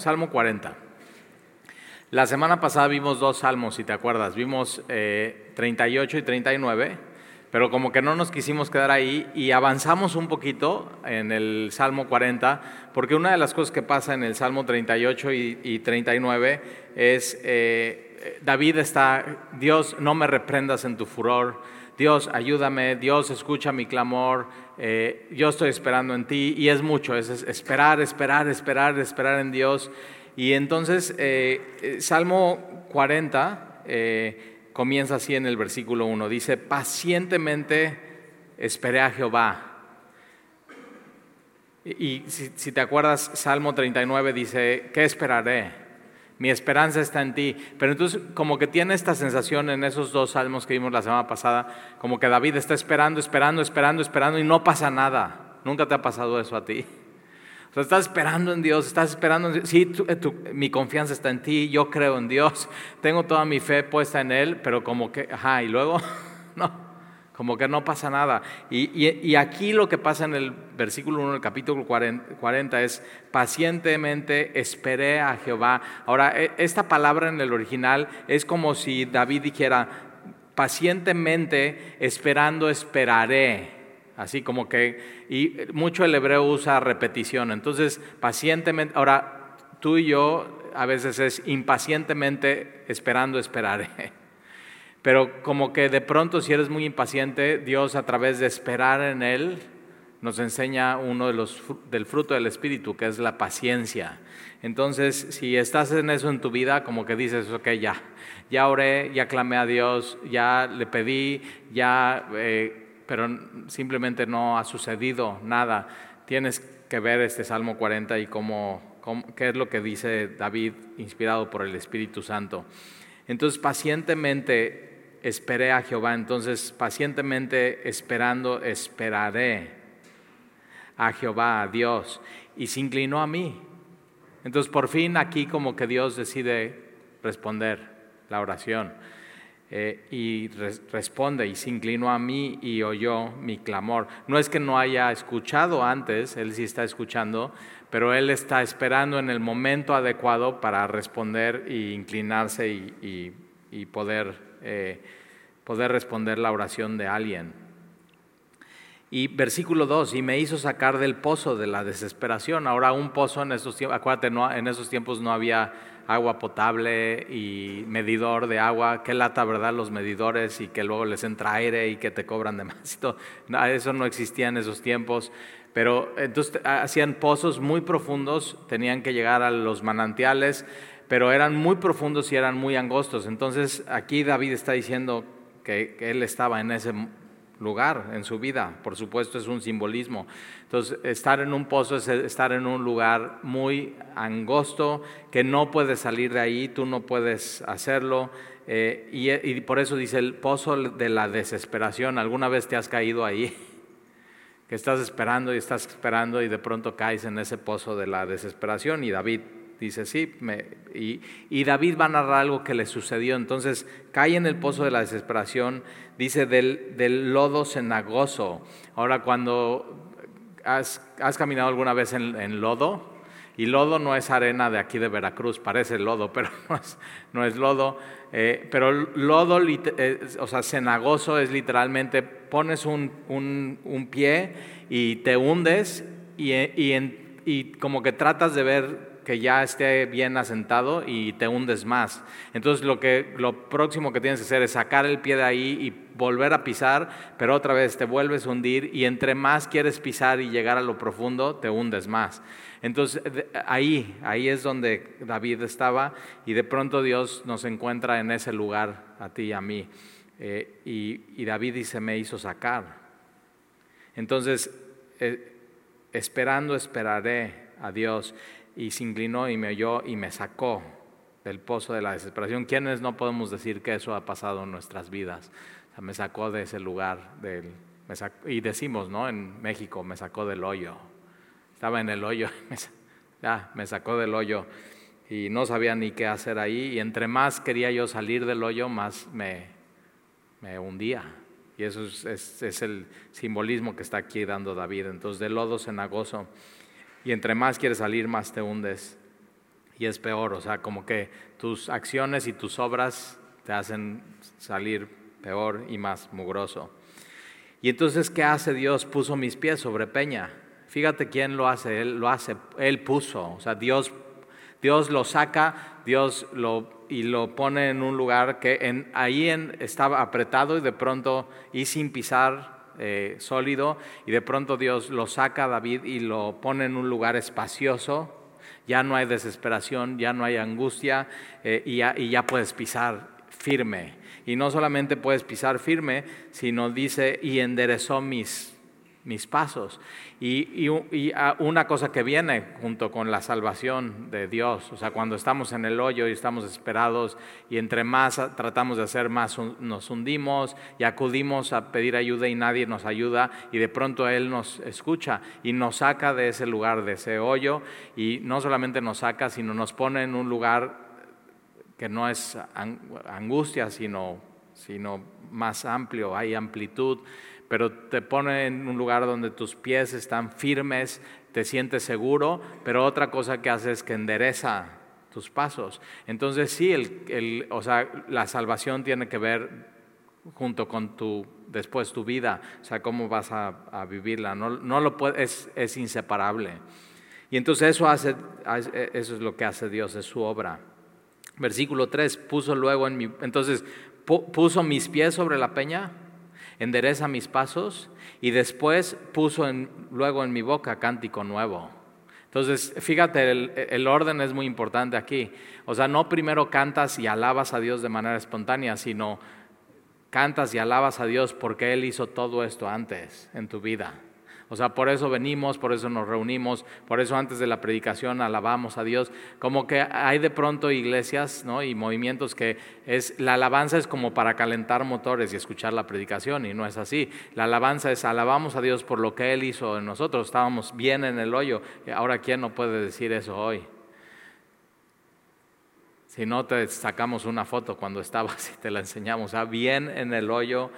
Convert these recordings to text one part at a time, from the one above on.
Salmo 40. La semana pasada vimos dos salmos, si te acuerdas. Vimos 38 eh, y 39, pero como que no nos quisimos quedar ahí y avanzamos un poquito en el Salmo 40, porque una de las cosas que pasa en el Salmo 38 y, 39 es, eh, David está, Dios, no me reprendas en tu furor, Dios, ayúdame, Dios, escucha mi clamor, eh, yo estoy esperando en ti y es mucho, es, esperar, esperar, esperar, esperar en Dios. Y entonces, eh, eh, Salmo 40 comienza así en el versículo 1, dice, pacientemente esperé a Jehová. Y, si, si te acuerdas, Salmo 39 dice, ¿qué esperaré? Mi esperanza está en ti. Pero entonces como que tiene esta sensación en esos dos salmos que vimos la semana pasada, como que David está esperando, esperando, esperando, esperando y no pasa nada. ¿Nunca te ha pasado eso a ti? O sea, estás esperando en Dios, estás esperando en Dios. Sí, eh, mi confianza está en ti, yo creo en Dios, tengo toda mi fe puesta en Él, pero como que, ajá, y luego, no como que no pasa nada. Y, aquí lo que pasa en el versículo 1 del capítulo 40 es, pacientemente esperé a Jehová. Ahora, e, esta palabra en el original es como si David dijera, pacientemente esperando esperaré. Así como que, y mucho el hebreo usa repetición. Entonces, pacientemente, ahora tú y yo a veces es impacientemente esperando esperaré. Pero como que de pronto si eres muy impaciente, Dios a través de esperar en Él nos enseña uno de los del fruto del Espíritu, que es la paciencia. Entonces, si estás en eso en tu vida, como que dices, ok, ya, ya oré, ya clamé a Dios, ya le pedí, ya, eh, pero simplemente no ha sucedido nada. Tienes que ver este Salmo 40 y cómo, qué es lo que dice David, inspirado por el Espíritu Santo. Entonces, pacientemente esperé a Jehová, entonces pacientemente esperando, esperaré a Jehová, a Dios, y se inclinó a mí. Entonces por fin aquí como que Dios decide responder la oración. Eh, y responde y se inclinó a mí y oyó mi clamor. No es que no haya escuchado antes, él sí está escuchando, pero él está esperando en el momento adecuado para responder e inclinarse y poder eh, poder responder la oración de alguien. Y versículo 2, y me hizo sacar del pozo de la desesperación. Ahora un pozo en esos tiempos, acuérdate, no, en esos tiempos no había agua potable y medidor de agua, qué lata, ¿verdad? Los medidores y que luego les entra aire y que te cobran de más. Eso no existía en esos tiempos. Pero entonces hacían pozos muy profundos, tenían que llegar a los manantiales pero eran muy profundos y eran muy angostos. Entonces aquí David está diciendo que, él estaba en ese lugar en su vida, por supuesto es un simbolismo. Entonces, estar en un pozo es estar en un lugar muy angosto, que no puedes salir de ahí, tú no puedes hacerlo, eh, y, y, por eso dice el pozo de la desesperación. ¿Alguna vez te has caído ahí? Que estás esperando y estás esperando y de pronto caes en ese pozo de la desesperación, y David Dice, sí, y, David va a narrar algo que le sucedió. Entonces cae en el pozo de la desesperación, dice, del, del lodo cenagoso. Ahora, cuando has, caminado alguna vez en, lodo, y lodo no es arena de aquí de Veracruz, parece lodo, pero no es, lodo. Eh, pero lodo, eh, o sea, cenagoso es literalmente pones un, un, pie y te hundes y, y, y como que tratas de ver que ya esté bien asentado y te hundes más. Entonces lo, que, lo próximo que tienes que hacer es sacar el pie de ahí y volver a pisar, pero otra vez te vuelves a hundir y entre más quieres pisar y llegar a lo profundo, te hundes más. Entonces ahí, ahí es donde David estaba y de pronto Dios nos encuentra en ese lugar, a ti y a mí. Eh, y, David dice, me hizo sacar. Entonces, eh, esperando esperaré a Dios y se inclinó y me oyó y me sacó del pozo de la desesperación. ¿Quiénes no podemos decir que eso ha pasado en nuestras vidas? me sacó de ese lugar del, y decimos, ¿no? En México, me sacó del hoyo. Estaba en el hoyo, me, sacó del hoyo y no sabía ni qué hacer ahí. Y entre más quería yo salir del hoyo, más me, me hundía. Y eso es, es, es, el simbolismo que está aquí dando David. Entonces, de lodo cenagoso y entre más quieres salir, más te hundes. y es peor, o sea, como que tus acciones y tus obras te hacen salir peor y más mugroso. Y entonces, ¿qué hace Dios? Puso mis pies sobre peña. Fíjate quién lo hace, Él lo hace, Él puso, o sea, Dios, Dios lo saca, Dios lo y lo pone en un lugar que en, ahí estaba apretado y de pronto y sin pisar eh, sólido y de pronto Dios lo saca a David y lo pone en un lugar espacioso. Ya no hay desesperación, ya no hay angustia eh, y ya puedes pisar firme. Y no solamente puedes pisar firme, sino dice, y enderezó mis mis pasos. Y, ah, una cosa que viene junto con la salvación de Dios, o sea, cuando estamos en el hoyo y estamos esperados y entre más tratamos de hacer, más nos hundimos y acudimos a pedir ayuda y nadie nos ayuda y de pronto Él nos escucha y nos saca de ese lugar, de ese hoyo y no solamente nos saca, sino nos pone en un lugar que no es angustia, sino, sino más amplio, hay amplitud pero te pone en un lugar donde tus pies están firmes, te sientes seguro, pero otra cosa que hace es que endereza tus pasos. Entonces sí, o sea, la salvación tiene que ver junto con tu, después tu vida, o sea, cómo vas a, vivirla, no, no lo es, es inseparable. Y entonces eso, hace, eso es lo que hace Dios, es su obra. Versículo 3, puso luego en mi, entonces, puso mis pies sobre la peña, endereza mis pasos y después puso luego en mi boca cántico nuevo. Entonces, fíjate, el, orden es muy importante aquí. O sea, no primero cantas y alabas a Dios de manera espontánea, sino cantas y alabas a Dios porque Él hizo todo esto antes en tu vida. O sea, por eso venimos, por eso nos reunimos, por eso antes de la predicación alabamos a Dios. Como que hay de pronto iglesias ¿no? y movimientos que es, la alabanza es como para calentar motores y escuchar la predicación y no es así. La alabanza es alabamos a Dios por lo que Él hizo en nosotros. Estábamos bien en el hoyo. Ahora, ¿quién no puede decir eso hoy? Si no, te sacamos una foto cuando estabas y te la enseñamos. Ah, bien en el hoyo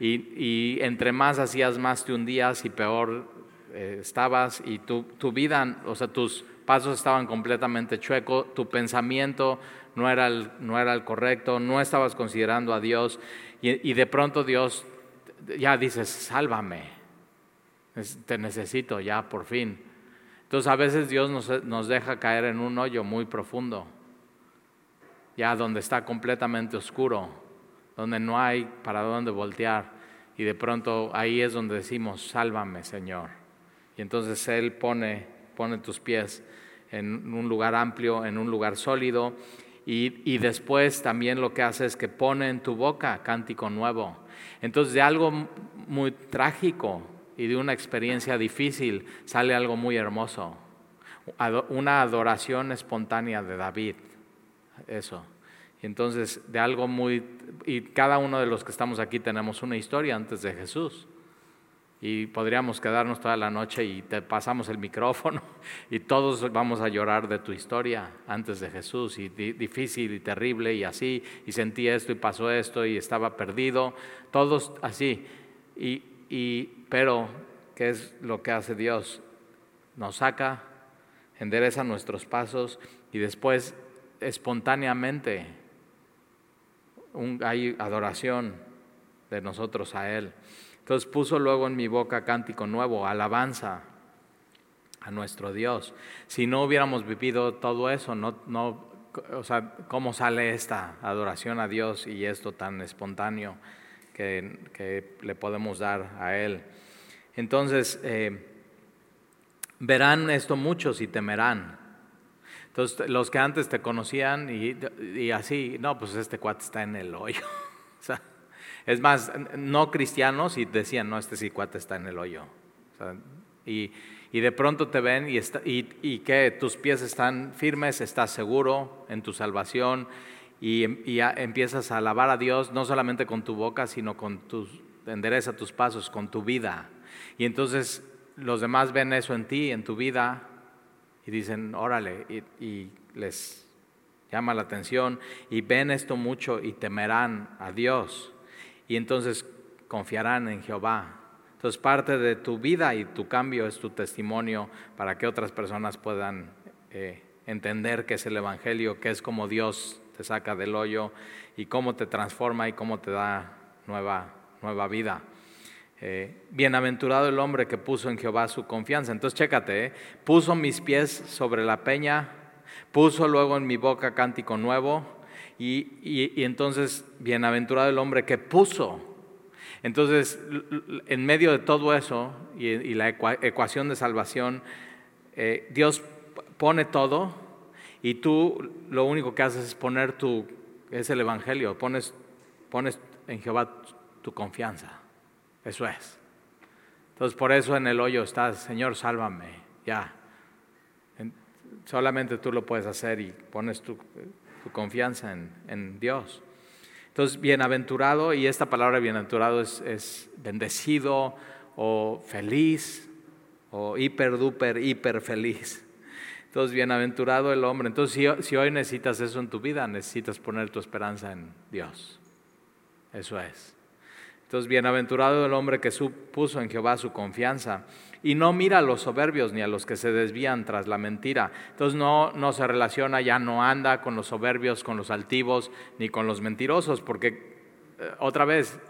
y, entre más hacías, más te hundías y peor eh, estabas. Y tu, vida, o sea, tus pasos estaban completamente chuecos, tu pensamiento no era, el, no era el correcto, no estabas considerando a Dios. Y, de pronto Dios ya dices, sálvame, te necesito ya por fin. Entonces a veces Dios nos, nos deja caer en un hoyo muy profundo, ya donde está completamente oscuro donde no hay para dónde voltear. Y de pronto ahí es donde decimos, sálvame Señor. Y entonces Él pone, pone tus pies en un lugar amplio, en un lugar sólido. Y, y, después también lo que hace es que pone en tu boca cántico nuevo. Entonces de algo muy trágico y de una experiencia difícil sale algo muy hermoso. Una adoración espontánea de David. Eso. Entonces, de algo muy... Y cada uno de los que estamos aquí tenemos una historia antes de Jesús. Y podríamos quedarnos toda la noche y te pasamos el micrófono y todos vamos a llorar de tu historia antes de Jesús. Y difícil y terrible y así. Y sentí esto y pasó esto y estaba perdido. Todos así. Y, y, pero, ¿qué es lo que hace Dios? Nos saca, endereza nuestros pasos y después espontáneamente hay adoración de nosotros a Él. Entonces puso luego en mi boca cántico nuevo, alabanza a nuestro Dios. Si no hubiéramos vivido todo eso, no, no, o sea, ¿cómo sale esta adoración a Dios y esto tan espontáneo que, que le podemos dar a Él? Entonces, eh, verán esto muchos y temerán. Entonces, los que antes te conocían y, así, no, pues este cuate está en el hoyo. es más, no cristianos y decían, no, este sí cuate está en el hoyo. y, de pronto te ven y, que tus pies están firmes, estás seguro en tu salvación y, empiezas a alabar a Dios no solamente con tu boca, sino con tus pasos, con tu vida. Y entonces los demás ven eso en ti, en tu vida, y dicen, órale, y, les llama la atención y ven esto mucho y temerán a Dios y entonces confiarán en Jehová. Entonces parte de tu vida y tu cambio es tu testimonio para que otras personas puedan eh, entender qué es el Evangelio, qué es como Dios te saca del hoyo y cómo te transforma y cómo te da nueva, nueva vida. Eh, bienaventurado el hombre que puso en Jehová su confianza. Entonces, chécate, ¿eh? puso mis pies sobre la peña, puso luego en mi boca cántico nuevo, y, entonces, bienaventurado el hombre que puso. Entonces, en medio de todo eso y, la ecuación de salvación, eh, Dios pone todo y tú lo único que haces es poner tu, es el Evangelio, pones, pones en Jehová tu confianza. Eso es. Entonces por eso en el hoyo estás, Señor, sálvame, ya. solamente tú lo puedes hacer y pones tu, confianza en, Dios. Entonces, bienaventurado, y esta palabra bienaventurado es, bendecido o feliz o hiper, duper, hiper feliz. Entonces, bienaventurado el hombre. Entonces, si, hoy necesitas eso en tu vida, necesitas poner tu esperanza en Dios. Eso es. Entonces, bienaventurado el hombre que puso en Jehová su confianza y no mira a los soberbios ni a los que se desvían tras la mentira. Entonces, no, no se relaciona, ya no anda con los soberbios, con los altivos, ni con los mentirosos, porque eh, otra vez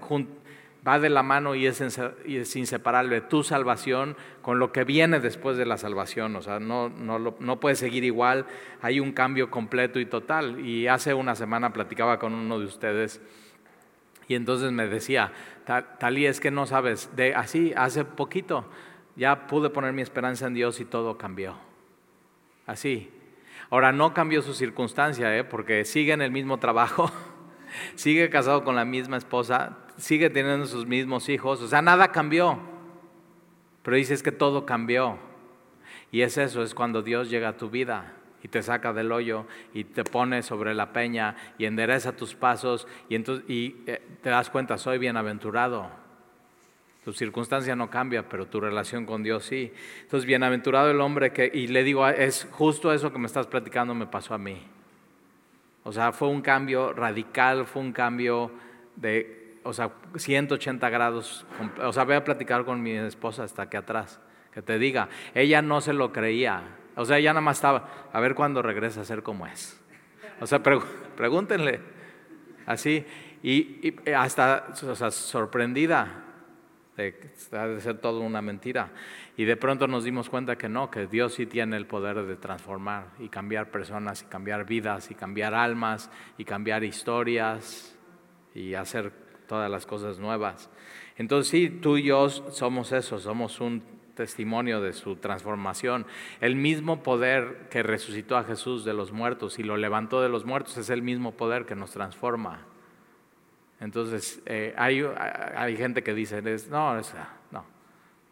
va de la mano y es, es, inseparable tu salvación con lo que viene después de la salvación. O sea, no, no, no puede seguir igual, hay un cambio completo y total. Y hace una semana platicaba con uno de ustedes y entonces me decía, Talí, es que no sabes, de así, hace poquito, ya pude poner mi esperanza en Dios y todo cambió. Así. Ahora, no cambió su circunstancia, ¿eh? porque sigue en el mismo trabajo, sigue casado con la misma esposa, sigue teniendo sus mismos hijos, o sea, nada cambió. Pero dices que todo cambió. Y es eso, es cuando Dios llega a tu vida te saca del hoyo y te pone sobre la peña y endereza tus pasos y, entonces, y eh, te das cuenta, soy bienaventurado. Tu circunstancia no cambia, pero tu relación con Dios sí. Entonces, bienaventurado el hombre que, y le digo, es justo eso que me estás platicando me pasó a mí. O sea, fue un cambio radical, fue un cambio de, o sea, 180 grados. O sea, voy a platicar con mi esposa hasta aquí atrás, que te diga, ella no se lo creía. O sea, ya nada más estaba, a ver cuándo regresa a ser como es. O sea, pregúntenle. Así. Y, hasta o sorprendida de que de ser todo una mentira. Y de pronto nos dimos cuenta que no, que Dios sí tiene el poder de transformar y cambiar personas y cambiar vidas y cambiar almas y cambiar historias y hacer todas las cosas nuevas. Entonces sí, tú y yo somos eso, somos un testimonio de su transformación. El mismo poder que resucitó a Jesús de los muertos y lo levantó de los muertos es el mismo poder que nos transforma. Entonces, eh, hay, hay, gente que dice, no, no,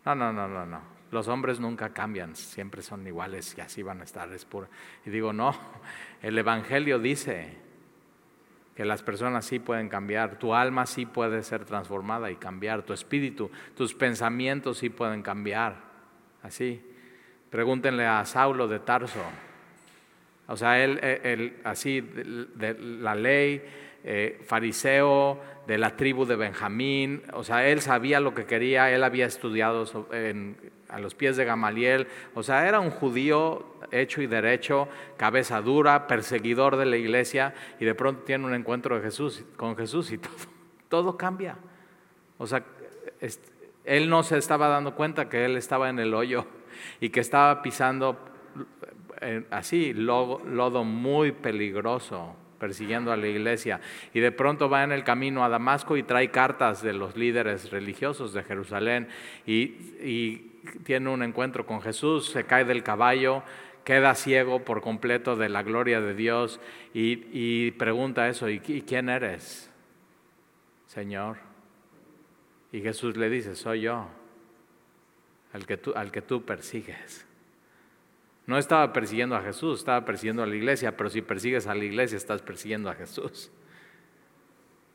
no, no, no, no, no. Los hombres nunca cambian, siempre son iguales y así van a estar. Es. Y digo, no, el Evangelio dice que las personas sí pueden cambiar, tu alma sí puede ser transformada y cambiar, tu espíritu, tus pensamientos sí pueden cambiar. Así. Pregúntenle a Saulo de Tarso. O sea, él, así, de, la ley, eh, fariseo, de la tribu de Benjamín, o sea, él sabía lo que quería, él había estudiado a los pies de Gamaliel, o sea, era un judío hecho y derecho, cabeza dura, perseguidor de la iglesia, y de pronto tiene un encuentro de Jesús, con Jesús y todo, cambia. O sea, él no se estaba dando cuenta que él estaba en el hoyo y que estaba pisando eh, así, lodo muy peligroso, persiguiendo a la iglesia. Y de pronto va en el camino a Damasco y trae cartas de los líderes religiosos de Jerusalén y, tiene un encuentro con Jesús, se cae del caballo, queda ciego por completo de la gloria de Dios y, pregunta eso, ¿y quién eres, Señor? Y Jesús le dice, soy yo, al que tú, al que tú persigues. No estaba persiguiendo a Jesús, estaba persiguiendo a la iglesia, pero si persigues a la iglesia estás persiguiendo a Jesús.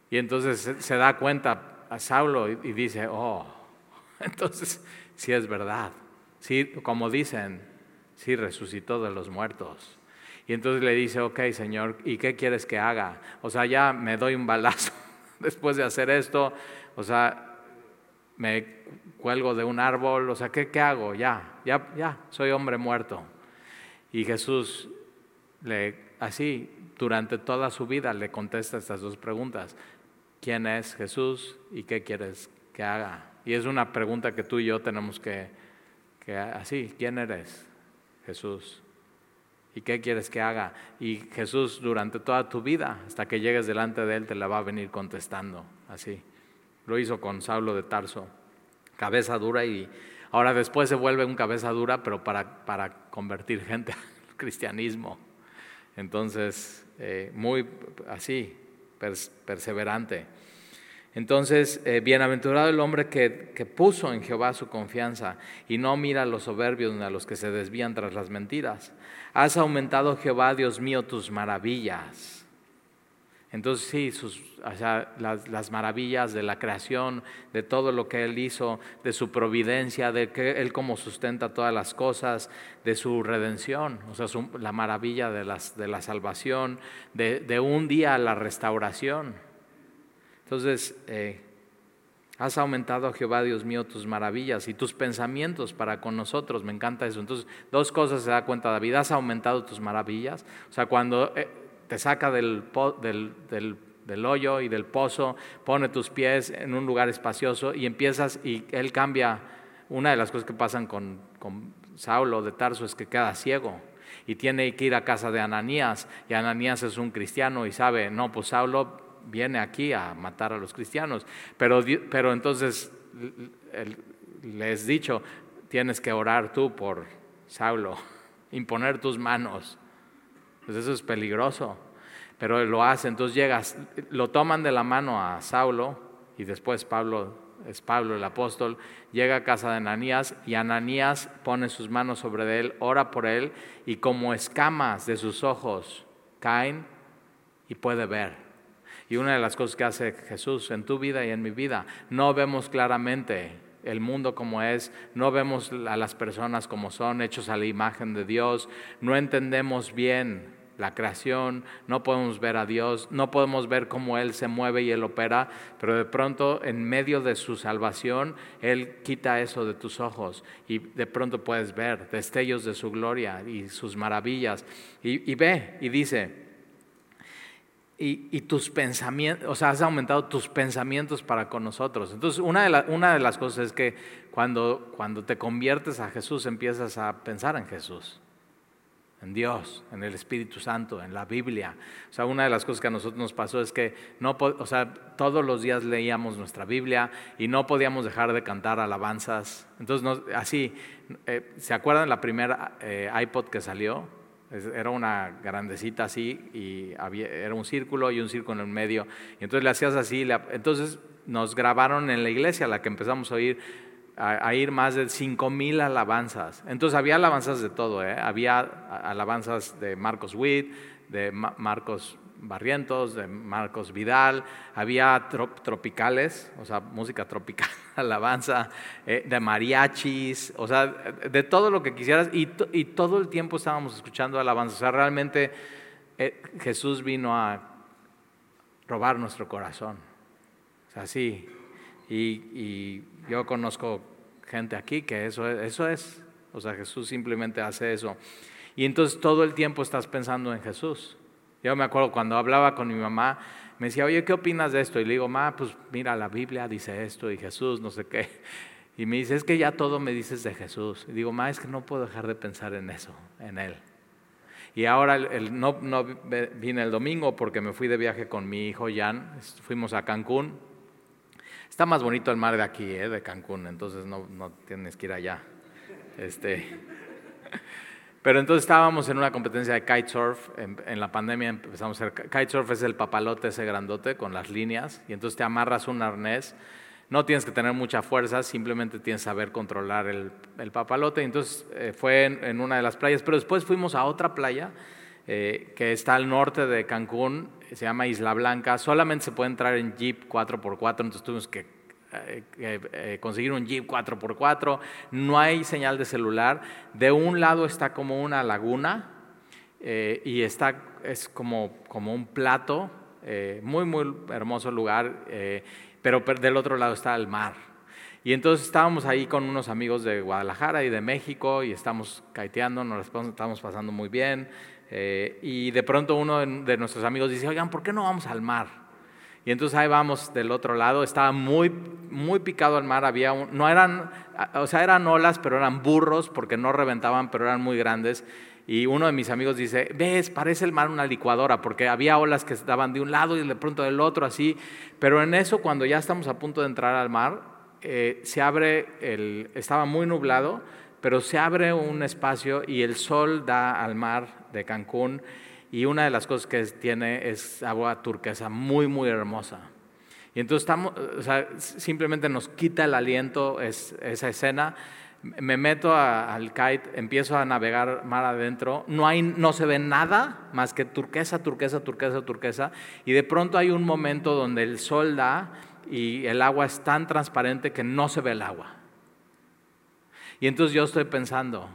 Y entonces se da cuenta a Saulo y dice, oh, entonces sí es verdad, sí, como dicen, sí resucitó de los muertos. Y entonces le dice, ok Señor, ¿y qué quieres que haga? O sea, ya me doy un balazo después de hacer esto, o sea, me cuelgo de un árbol, o sea, ¿qué, qué hago? Ya, ya, ya, soy hombre muerto. Y Jesús le, así, durante toda su vida le contesta estas dos preguntas. ¿Quién es Jesús y qué quieres que haga? Y es una pregunta que tú y yo tenemos que, que así, ¿quién eres? Jesús. ¿Y qué quieres que haga? Y Jesús durante toda tu vida, hasta que llegues delante de Él, te la va a venir contestando, así. Lo hizo con Saulo de Tarso, cabeza dura y ahora después se vuelve un cabeza dura, pero para, para convertir gente al cristianismo. Entonces, eh, muy así, perseverante. Entonces, eh, bienaventurado el hombre que, que, puso en Jehová su confianza y no mira a los soberbios ni a los que se desvían tras las mentiras. Has aumentado, Jehová, Dios mío, tus maravillas. Entonces sí, sus, las, las, maravillas de la creación, de todo lo que Él hizo, de su providencia, de que Él como sustenta todas las cosas, de su redención, o sea, la maravilla de, de la salvación, de, de, un día la restauración. Entonces, eh, has aumentado, Jehová Dios mío, tus maravillas y tus pensamientos para con nosotros. Me encanta eso. Entonces, dos cosas se da cuenta David. Has aumentado tus maravillas. O sea, cuando eh, te saca del, del, hoyo y del pozo, pone tus pies en un lugar espacioso y empiezas y él cambia. Una de las cosas que pasan con, con Saulo de Tarso es que queda ciego y tiene que ir a casa de Ananías y Ananías es un cristiano y sabe, no, pues Saulo viene aquí a matar a los cristianos, pero, pero entonces les he dicho, tienes que orar tú por Saulo, imponer tus manos pues eso es peligroso, pero lo hace. Entonces llegas, lo toman de la mano a Saulo y después Pablo, es Pablo el apóstol, llega a casa de Ananías y Ananías pone sus manos sobre él, ora por él y como escamas de sus ojos caen y puede ver. Y una de las cosas que hace Jesús en tu vida y en mi vida, no vemos claramente el mundo como es, no vemos a las personas como son, hechos a la imagen de Dios, no entendemos bien la creación, no podemos ver a Dios, no podemos ver cómo Él se mueve y Él opera, pero de pronto en medio de su salvación, Él quita eso de tus ojos y de pronto puedes ver destellos de su gloria y sus maravillas. Y, ve y dice, y, tus pensamientos, o sea, has aumentado tus pensamientos para con nosotros. Entonces, una de, una de las cosas es que cuando, cuando te conviertes a Jesús, empiezas a pensar en Jesús, en Dios, en el Espíritu Santo, en la Biblia. O sea, una de las cosas que a nosotros nos pasó es que no, o sea, todos los días leíamos nuestra Biblia y no podíamos dejar de cantar alabanzas. Entonces, así, eh, ¿se acuerdan la primera eh, iPod que salió? Era una grandecita así y había, era un círculo y un círculo en el medio. Y entonces le hacías así. entonces nos grabaron en la iglesia, la que empezamos a oír, a, ir más de cinco mil alabanzas. Entonces había alabanzas de todo. ¿eh? Había alabanzas de Marcos Witt, de Marcos Barrientos, de Marcos Vidal, había tropicales, o sea, música tropical, alabanza, eh, de mariachis, o sea, de todo lo que quisieras, y, todo el tiempo estábamos escuchando alabanza, o sea, realmente eh, Jesús vino a robar nuestro corazón, o sea, sí, y, yo conozco gente aquí que eso, eso es, o sea, Jesús simplemente hace eso, y entonces todo el tiempo estás pensando en Jesús. Yo me acuerdo cuando hablaba con mi mamá, me decía, oye, ¿qué opinas de esto? Y le digo, ma, pues mira, la Biblia dice esto y Jesús, no sé qué. Y me dice, es que ya todo me dices de Jesús. Y digo, ma, es que no puedo dejar de pensar en eso, en Él. Y ahora el, no, vine el domingo porque me fui de viaje con mi hijo Jan, fuimos a Cancún. Está más bonito el mar de aquí, ¿eh? de Cancún, entonces no, no tienes que ir allá. Este, pero entonces estábamos en una competencia de kitesurf, en, en la pandemia empezamos a hacer, kitesurf es el papalote ese grandote con las líneas, y entonces te amarras un arnés, no tienes que tener mucha fuerza, simplemente tienes que saber controlar el, el papalote, y entonces eh, fue en, una de las playas, pero después fuimos a otra playa eh, que está al norte de Cancún, se llama Isla Blanca, solamente se puede entrar en jeep 4x4, entonces tuvimos que conseguir un Jeep 4x4, no hay señal de celular. De un lado está como una laguna eh, y está, es como, como un plato, muy, muy hermoso lugar, pero del otro lado está el mar. Y entonces estábamos ahí con unos amigos de Guadalajara y de México y estamos caiteando, nos estamos pasando muy bien. Eh, y de pronto uno de nuestros amigos dice, oigan, ¿por qué no vamos al mar? Y entonces ahí vamos del otro lado, estaba muy, muy picado el mar, había no eran, o sea, eran olas, pero eran burros porque no reventaban, pero eran muy grandes. Y uno de mis amigos dice, ves, parece el mar una licuadora, porque había olas que estaban de un lado y de pronto del otro, así. Pero en eso, cuando ya estamos a punto de entrar al mar, eh, se abre, estaba muy nublado, pero se abre un espacio y el sol da al mar de Cancún y una de las cosas que tiene es agua turquesa muy, muy hermosa. Y entonces estamos, o sea, simplemente nos quita el aliento esa escena. Me meto al kite, empiezo a navegar mar adentro, no, hay, no se ve nada más que turquesa, turquesa, turquesa, turquesa, y de pronto hay un momento donde el sol da y el agua es tan transparente que no se ve el agua. Y entonces yo estoy pensando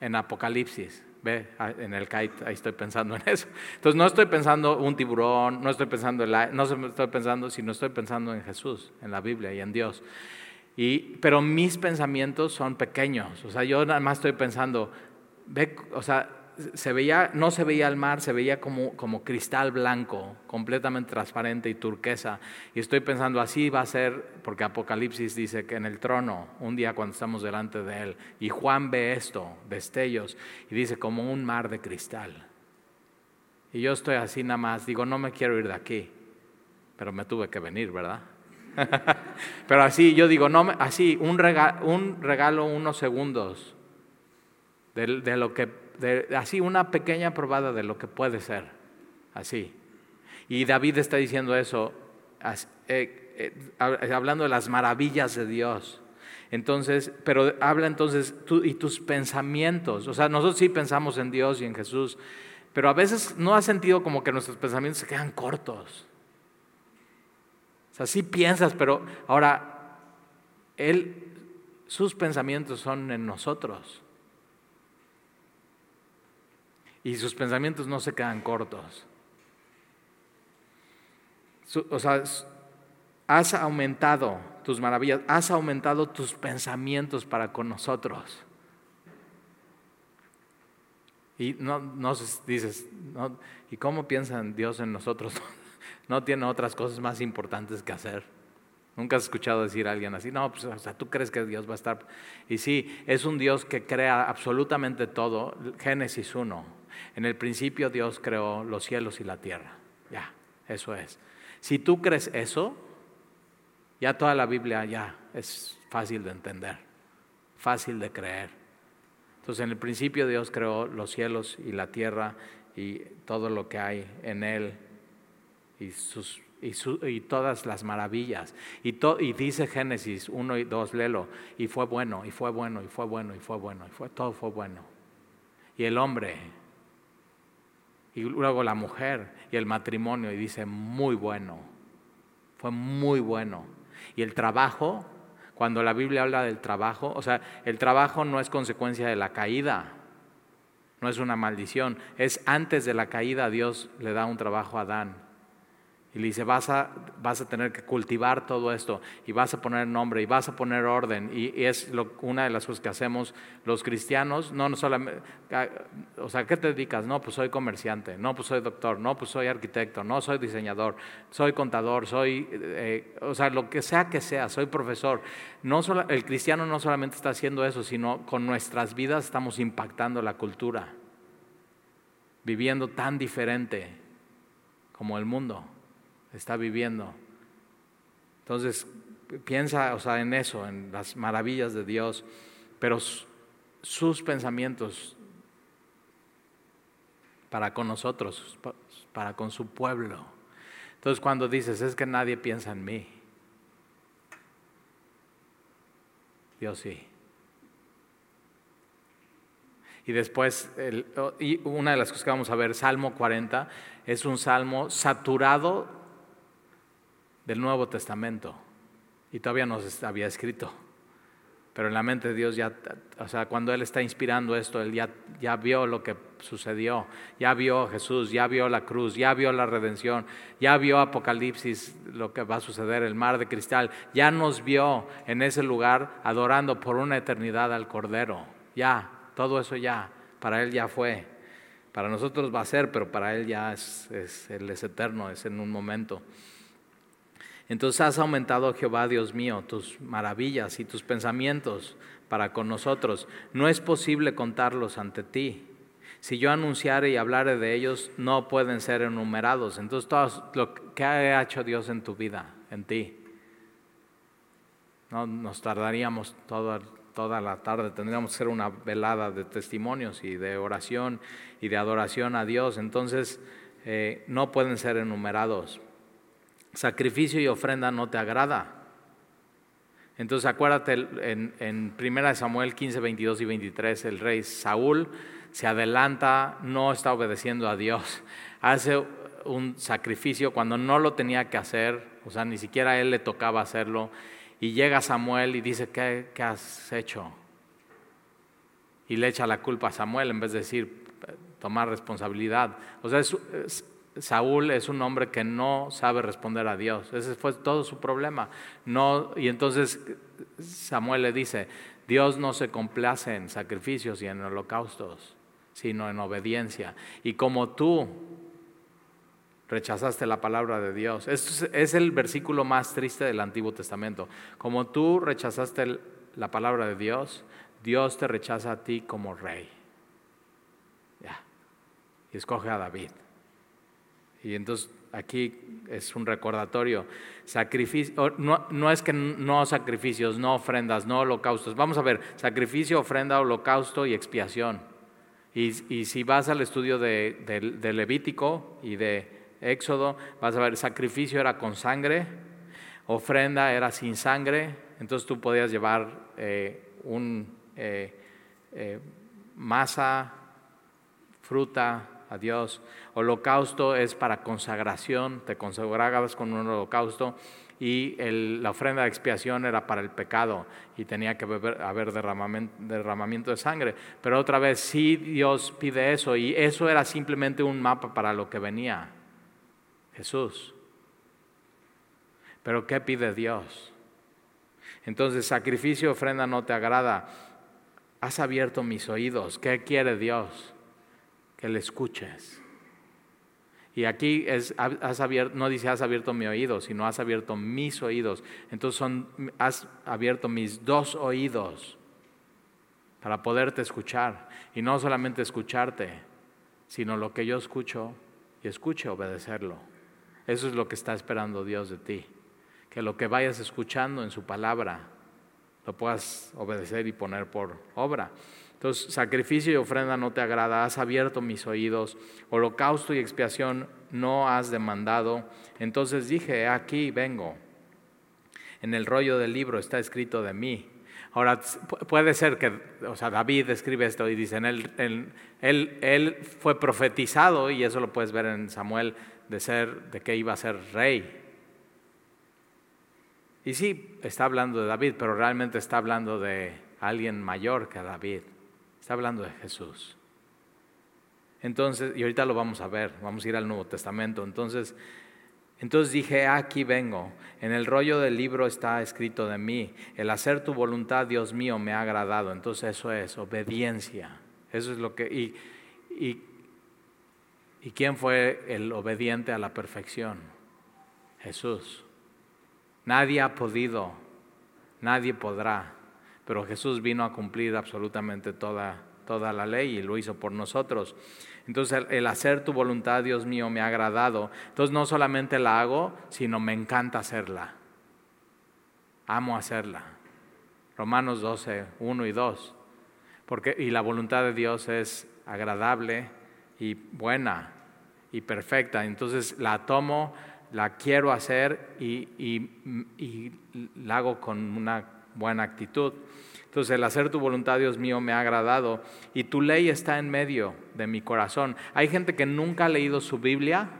en Apocalipsis, ve, en el kite, ahí estoy pensando en eso. Entonces no estoy pensando un tiburón, no estoy pensando, en no estoy pensando, sino estoy pensando en Jesús, en la Biblia y en Dios. Y, pero mis pensamientos son pequeños, o sea, yo nada más estoy pensando, ve, o sea, se veía, no se veía el mar, se veía como, como cristal blanco, completamente transparente y turquesa. Y estoy pensando, así va a ser, porque Apocalipsis dice que en el trono, un día cuando estamos delante de él, y Juan ve esto, destellos, y dice como un mar de cristal. Y yo estoy así nada más, digo, no me quiero ir de aquí, pero me tuve que venir, ¿verdad? pero así, yo digo, no, así, un regalo, un regalo unos segundos de lo que así una pequeña probada de lo que puede ser, así. Y David está diciendo eso, eh, eh, hablando de las maravillas de Dios. Entonces, pero habla entonces tú y tus pensamientos. O sea, nosotros sí pensamos en Dios y en Jesús, pero a veces no ha sentido como que nuestros pensamientos se quedan cortos. O sea, sí piensas, pero ahora Él, sus pensamientos son en nosotros y sus pensamientos no se quedan cortos. O sea, has aumentado tus maravillas, has aumentado tus pensamientos para con nosotros. Y no, no dices, ¿y cómo piensa Dios en nosotros? no tiene otras cosas más importantes que hacer. Nunca has escuchado decir a alguien así, no, pues, o sea, tú crees que Dios va a estar. Y sí, es un Dios que crea absolutamente todo. Génesis 1 en el principio Dios creó los cielos y la tierra. Ya, eso es. Si tú crees eso, ya toda la Biblia ya es fácil de entender, fácil de creer. Entonces en el principio Dios creó los cielos y la tierra y todo lo que hay en él y, sus, y, todas las maravillas. Y, y, dice Génesis 1 y 2, léelo, y fue bueno, y fue bueno, y fue bueno, y fue bueno, y fue, todo fue bueno. Y el hombre y luego la mujer y el matrimonio y dice, muy bueno, fue muy bueno. Y el trabajo, cuando la Biblia habla del trabajo, o sea, el trabajo no es consecuencia de la caída, no es una maldición, es antes de la caída Dios le da un trabajo a Adán y le dice, vas a, vas a tener que cultivar todo esto y vas a poner nombre y vas a poner orden. Y, es una de las cosas que hacemos los cristianos, no, no solamente, o sea, ¿qué te dedicas? No, pues soy comerciante, no, pues soy doctor, no, pues soy arquitecto, no, soy diseñador, soy contador, soy, eh, o sea, lo que sea que sea, soy profesor. No el cristiano no solamente está haciendo eso, sino con nuestras vidas estamos impactando la cultura, viviendo tan diferente como el mundo está viviendo. Entonces, piensa o sea, en eso, en las maravillas de Dios, pero sus pensamientos para con nosotros, para con su pueblo. Entonces cuando dices, es que nadie piensa en mí, Dios sí. Y después, y una de las cosas que vamos a ver, Salmo 40, es un salmo saturado del Nuevo Testamento y todavía no había escrito. Pero en la mente de Dios ya, o sea, cuando Él está inspirando esto, Él ya, ya vio lo que sucedió, ya vio a Jesús, ya vio la cruz, ya vio la redención, ya vio Apocalipsis, lo que va a suceder, el mar de cristal, ya nos vio en ese lugar adorando por una eternidad al Cordero. Ya, todo eso ya, para Él ya fue. Para nosotros va a ser, pero para Él ya es, Él es eterno, es en un momento. Entonces has aumentado, Jehová, Dios mío, tus maravillas y tus pensamientos para con nosotros. No es posible contarlos ante ti. Si yo anunciare y hablare de ellos, no pueden ser enumerados. Entonces, todo lo que ha hecho Dios en tu vida, en ti. No, nos tardaríamos toda, la tarde, tendríamos que ser una velada de testimonios y de oración y de adoración a Dios. Entonces, eh, no pueden ser enumerados. Sacrificio y ofrenda no te agrada. Entonces acuérdate en, en 1 Samuel 15, 22 y 23, el rey Saúl se adelanta, no está obedeciendo a Dios, hace un sacrificio cuando no lo tenía que hacer, o sea, ni siquiera a él le tocaba hacerlo, y llega Samuel y dice, ¿qué, qué has hecho? Y le echa la culpa a Samuel en vez de decir, tomar responsabilidad. O sea, Saúl es un hombre que no sabe responder a Dios. Ese fue todo su problema. Y entonces Samuel le dice, Dios no se complace en sacrificios y en holocaustos sino en obediencia. Y como tú rechazaste la palabra de Dios, es, es el versículo más triste del Antiguo Testamento. Como tú rechazaste la palabra de Dios, Dios te rechaza a ti como rey. Ya. Y escoge a David. Y entonces aquí es un recordatorio. Sacrificio, no, no, es que no sacrificios, no ofrendas, no holocaustos. Vamos a ver, sacrificio, ofrenda, holocausto y expiación. Y, si vas al estudio de, Levítico y de Éxodo, vas a ver, sacrificio era con sangre, ofrenda era sin sangre, entonces tú podías llevar eh, un eh, eh, masa, fruta a Dios. Holocausto es para consagración, te consagrabas con un holocausto y la ofrenda de expiación era para el pecado y tenía que haber derramamiento, de sangre. Pero otra vez, sí Dios pide eso y eso era simplemente un mapa para lo que venía Jesús. Pero ¿qué pide Dios? Entonces, sacrificio, ofrenda no te agrada. Has abierto mis oídos. ¿Qué quiere Dios? Que le escuches. Y aquí es, has abierto, no dice has abierto mi oído, sino has abierto mis oídos. Entonces son, has abierto mis dos oídos para poderte escuchar. Y no solamente escucharte, sino lo que yo escucho y escuche obedecerlo. Eso es lo que está esperando Dios de ti. Que lo que vayas escuchando en su palabra lo puedas obedecer y poner por obra. Entonces, sacrificio y ofrenda no te agrada, has abierto mis oídos, holocausto y expiación no has demandado. Entonces dije, aquí vengo. En el rollo del libro está escrito de mí. Ahora, puede ser que, o sea, David escribe esto y dice, él, él, fue profetizado, y eso lo puedes ver en Samuel, de, ser, de que iba a ser rey. Y sí, está hablando de David, pero realmente está hablando de alguien mayor que David. Está hablando de Jesús. Entonces, y ahorita lo vamos a ver, vamos a ir al Nuevo Testamento. Entonces, entonces dije, aquí vengo. En el rollo del libro está escrito de mí, el hacer tu voluntad, Dios mío, me ha agradado. Entonces eso es obediencia. Eso es lo que... Y, y, ¿Y quién fue el obediente a la perfección? Jesús. Nadie ha podido, nadie podrá pero Jesús vino a cumplir absolutamente toda, toda la ley y lo hizo por nosotros. Entonces el, hacer tu voluntad, Dios mío, me ha agradado. Entonces no solamente la hago, sino me encanta hacerla. Amo hacerla. Romanos 12, 1 y 2. Porque, y la voluntad de Dios es agradable y buena y perfecta. Entonces la tomo, la quiero hacer y, y, y la hago con una buena actitud. Entonces el hacer tu voluntad, Dios mío, me ha agradado y tu ley está en medio de mi corazón. Hay gente que nunca ha leído su Biblia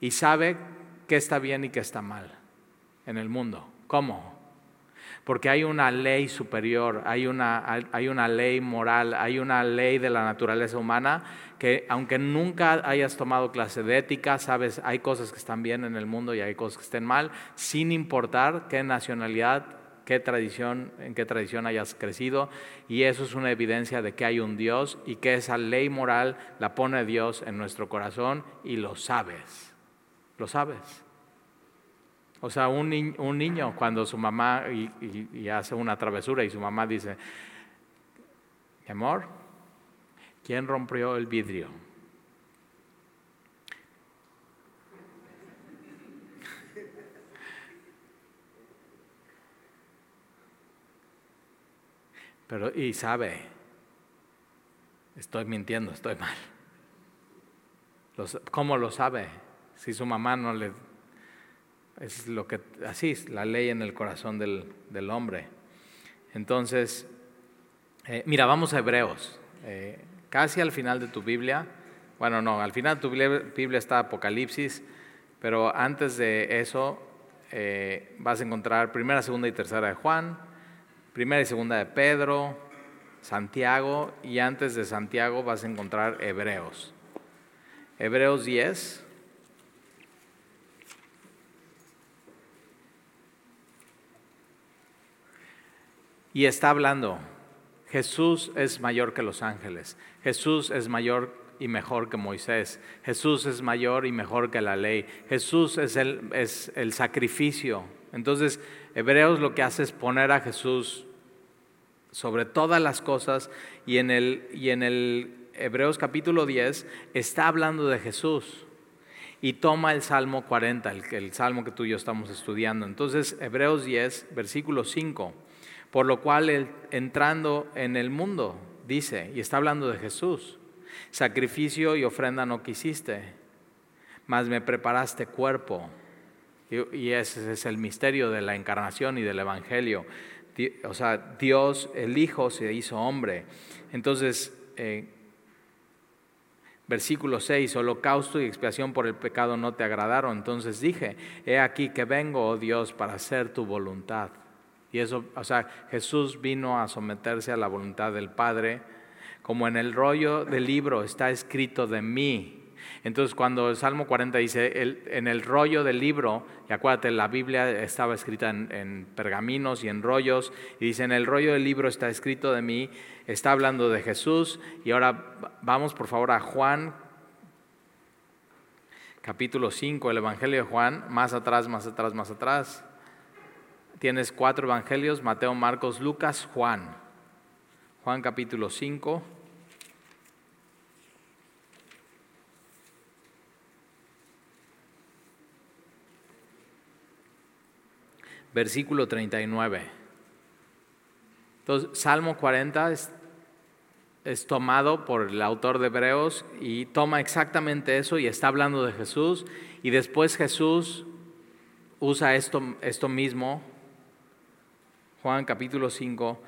y sabe qué está bien y qué está mal en el mundo. ¿Cómo? Porque hay una ley superior, hay una, hay una ley moral, hay una ley de la naturaleza humana que aunque nunca hayas tomado clase de ética, sabes, hay cosas que están bien en el mundo y hay cosas que estén mal, sin importar qué nacionalidad qué tradición, en qué tradición hayas crecido, y eso es una evidencia de que hay un Dios y que esa ley moral la pone Dios en nuestro corazón y lo sabes, lo sabes. O sea, un, niño cuando su mamá y, hace una travesura y su mamá dice, mi amor, ¿quién rompió el vidrio? Pero, y sabe, estoy mintiendo, estoy mal. ¿Cómo lo sabe? Si su mamá no le... Es lo que, así es la ley en el corazón del, hombre. Entonces, eh, mira, vamos a Hebreos. Eh, casi al final de tu Biblia, bueno, no, al final de tu Biblia está Apocalipsis, pero antes de eso eh, vas a encontrar primera, segunda y tercera de Juan, Primera y segunda de Pedro, Santiago y antes de Santiago vas a encontrar Hebreos. Hebreos 10. Y está hablando, Jesús es mayor que los ángeles, Jesús es mayor y mejor que Moisés, Jesús es mayor y mejor que la ley, Jesús es el, es el sacrificio. Entonces, Hebreos lo que hace es poner a Jesús sobre todas las cosas y en el, y en el Hebreos capítulo 10 está hablando de Jesús y toma el Salmo 40, el, Salmo que tú y yo estamos estudiando. Entonces, Hebreos 10, versículo 5, por lo cual entrando en el mundo, dice, y está hablando de Jesús, sacrificio y ofrenda no quisiste, mas me preparaste cuerpo y ese es el misterio de la encarnación y del Evangelio. O sea, Dios, el Hijo, se hizo hombre. Entonces, eh, versículo 6, holocausto y expiación por el pecado no te agradaron. Entonces dije, he aquí que vengo, oh Dios, para hacer tu voluntad. Y eso, o sea, Jesús vino a someterse a la voluntad del Padre, como en el rollo del libro está escrito de mí. Entonces cuando el Salmo 40 dice, en el rollo del libro, y acuérdate, la Biblia estaba escrita en, pergaminos y en rollos, y dice, en el rollo del libro está escrito de mí, está hablando de Jesús, y ahora vamos por favor a Juan, capítulo 5, el Evangelio de Juan, más atrás, más atrás, más atrás. Tienes cuatro evangelios, Mateo, Marcos, Lucas, Juan. Juan capítulo 5. Versículo 39. Entonces, Salmo 40 es, tomado por el autor de Hebreos y toma exactamente eso y está hablando de Jesús. Y después Jesús usa esto, esto mismo, Juan capítulo 5,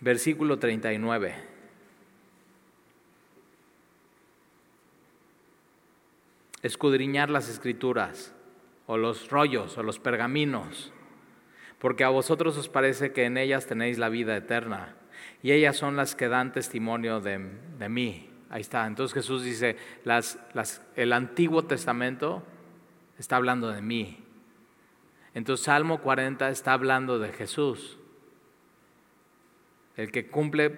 versículo 39. Escudriñar las escrituras o los rollos o los pergaminos, porque a vosotros os parece que en ellas tenéis la vida eterna, y ellas son las que dan testimonio de, mí. Ahí está. Entonces Jesús dice, el Antiguo Testamento está hablando de mí. Entonces Salmo 40 está hablando de Jesús, el que cumple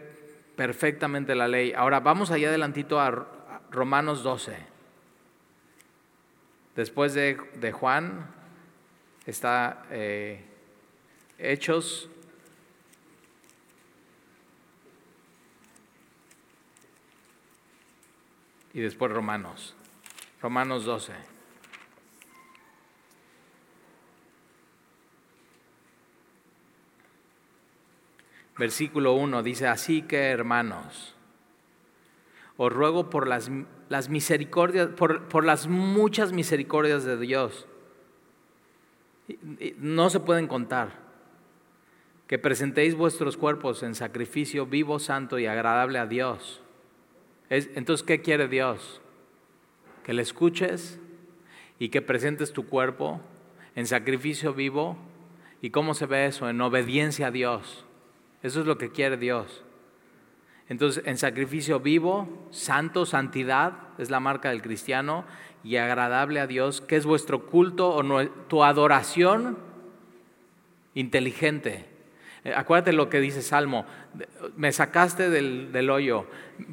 perfectamente la ley. Ahora vamos allá adelantito a Romanos 12. Después de, Juan está eh, Hechos. Y después Romanos. Romanos 12. Versículo 1 dice, así que hermanos, os ruego por las las misericordias, por, las muchas misericordias de Dios. No se pueden contar. Que presentéis vuestros cuerpos en sacrificio vivo, santo y agradable a Dios. entonces, ¿qué quiere Dios? Que le escuches y que presentes tu cuerpo en sacrificio vivo. ¿Y cómo se ve eso? En obediencia a Dios. Eso es lo que quiere Dios. Entonces, en sacrificio vivo, santo, santidad, es la marca del cristiano, y agradable a Dios, que es vuestro culto o tu adoración, inteligente. Eh, acuérdate lo que dice Salmo, me sacaste del, del, hoyo,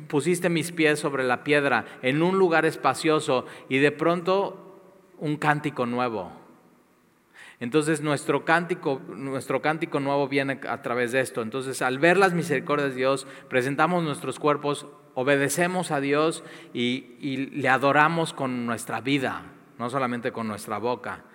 pusiste mis pies sobre la piedra en un lugar espacioso y de pronto un cántico nuevo. Entonces nuestro cántico, nuestro cántico nuevo viene a través de esto. Entonces al ver las misericordias de Dios, presentamos nuestros cuerpos, obedecemos a Dios y, le adoramos con nuestra vida, no solamente con nuestra boca.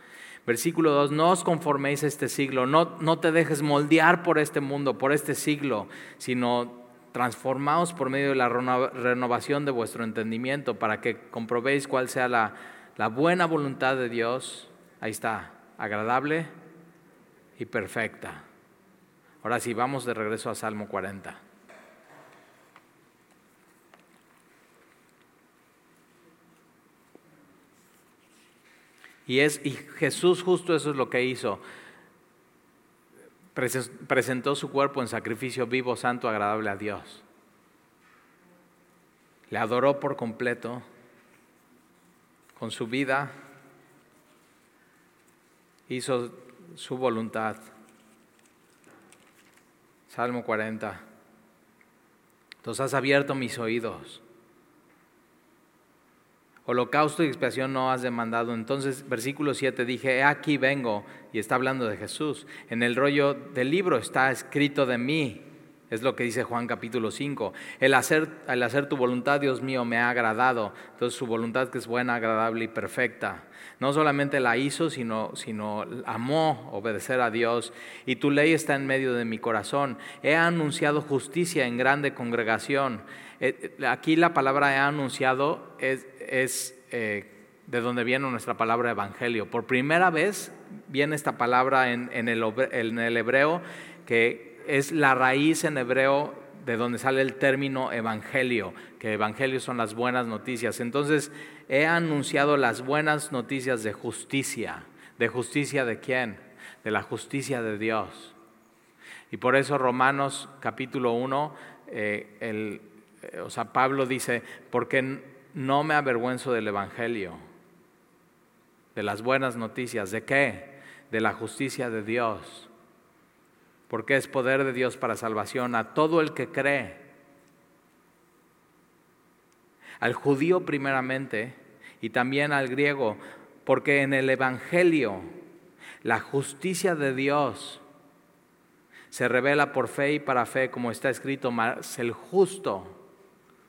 Versículo 2, no os conforméis a este siglo, no, no te dejes moldear por este mundo, por este siglo, sino transformaos por medio de la renovación de vuestro entendimiento para que comprobéis cuál sea la, la buena voluntad de Dios. Ahí está, agradable y perfecta. Ahora sí, vamos de regreso a Salmo 40. Y, es, y Jesús justo eso es lo que hizo. Presentó su cuerpo en sacrificio vivo, santo, agradable a Dios. Le adoró por completo con su vida, hizo su voluntad. Salmo 40. Entonces has abierto mis oídos. Holocausto y expiación no has demandado. Entonces, versículo 7 dije, aquí vengo, y está hablando de Jesús. En el rollo del libro está escrito de mí, es lo que dice Juan capítulo 5. El hacer, el hacer tu voluntad, Dios mío, me ha agradado. Entonces su voluntad que es buena, agradable y perfecta. No solamente la hizo, sino, sino amó obedecer a Dios. Y tu ley está en medio de mi corazón. He anunciado justicia en grande congregación. Eh, eh, aquí la palabra he anunciado es, eh, de donde viene nuestra palabra evangelio. Por primera vez viene esta palabra en el hebreo que es la raíz en hebreo de donde sale el término evangelio, que evangelio son las buenas noticias. Entonces, he anunciado las buenas noticias de justicia. ¿De justicia de quién? De la justicia de Dios. Y por eso Romanos capítulo 1, eh, el, eh, o sea, Pablo dice, porque no me avergüenzo del Evangelio, de las buenas noticias. ¿De qué? De la justicia de Dios. Porque es poder de Dios para salvación a todo el que cree. Al judío primeramente y también al griego, porque en el Evangelio la justicia de Dios se revela por fe y para fe, como está escrito, más el justo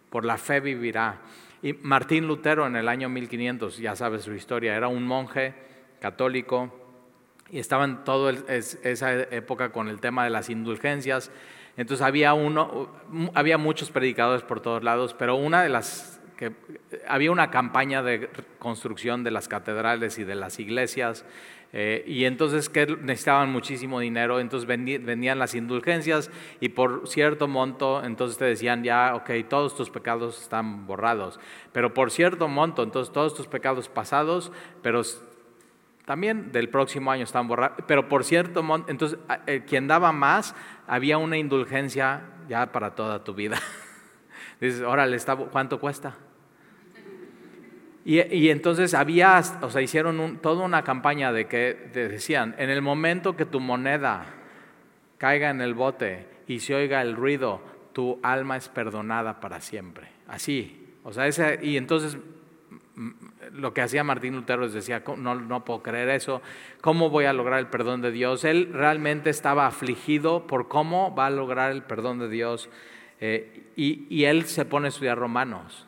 por la fe vivirá. Y Martín Lutero en el año 1500, ya sabes su historia, era un monje católico y estaba en toda esa época con el tema de las indulgencias. Entonces había, uno, había muchos predicadores por todos lados, pero una de las que había una campaña de construcción de las catedrales y de las iglesias eh, y entonces que necesitaban muchísimo dinero, entonces vendían las indulgencias y por cierto monto, entonces te decían ya, ok, todos tus pecados están borrados, pero por cierto monto, entonces todos tus pecados pasados, pero también del próximo año están borrados, pero por cierto entonces eh, quien daba más, había una indulgencia ya para toda tu vida. Dices, órale, ¿cuánto cuesta? Y, entonces había, o sea, hicieron toda una campaña de que decían, en el momento que tu moneda caiga en el bote y se oiga el ruido, tu alma es perdonada para siempre. Así, o sea, ese, y entonces lo que hacía Martín Lutero es decía, no, no puedo creer eso, ¿cómo voy a lograr el perdón de Dios? Él realmente estaba afligido por cómo va a lograr el perdón de Dios eh, y, y él se pone a estudiar Romanos.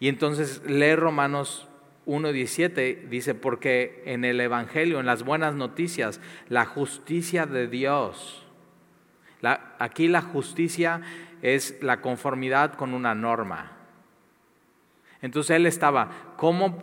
Y entonces lee Romanos 1.17, dice, porque en el Evangelio, en las buenas noticias, la justicia de Dios, aquí la justicia es la conformidad con una norma. Entonces él estaba, ¿cómo,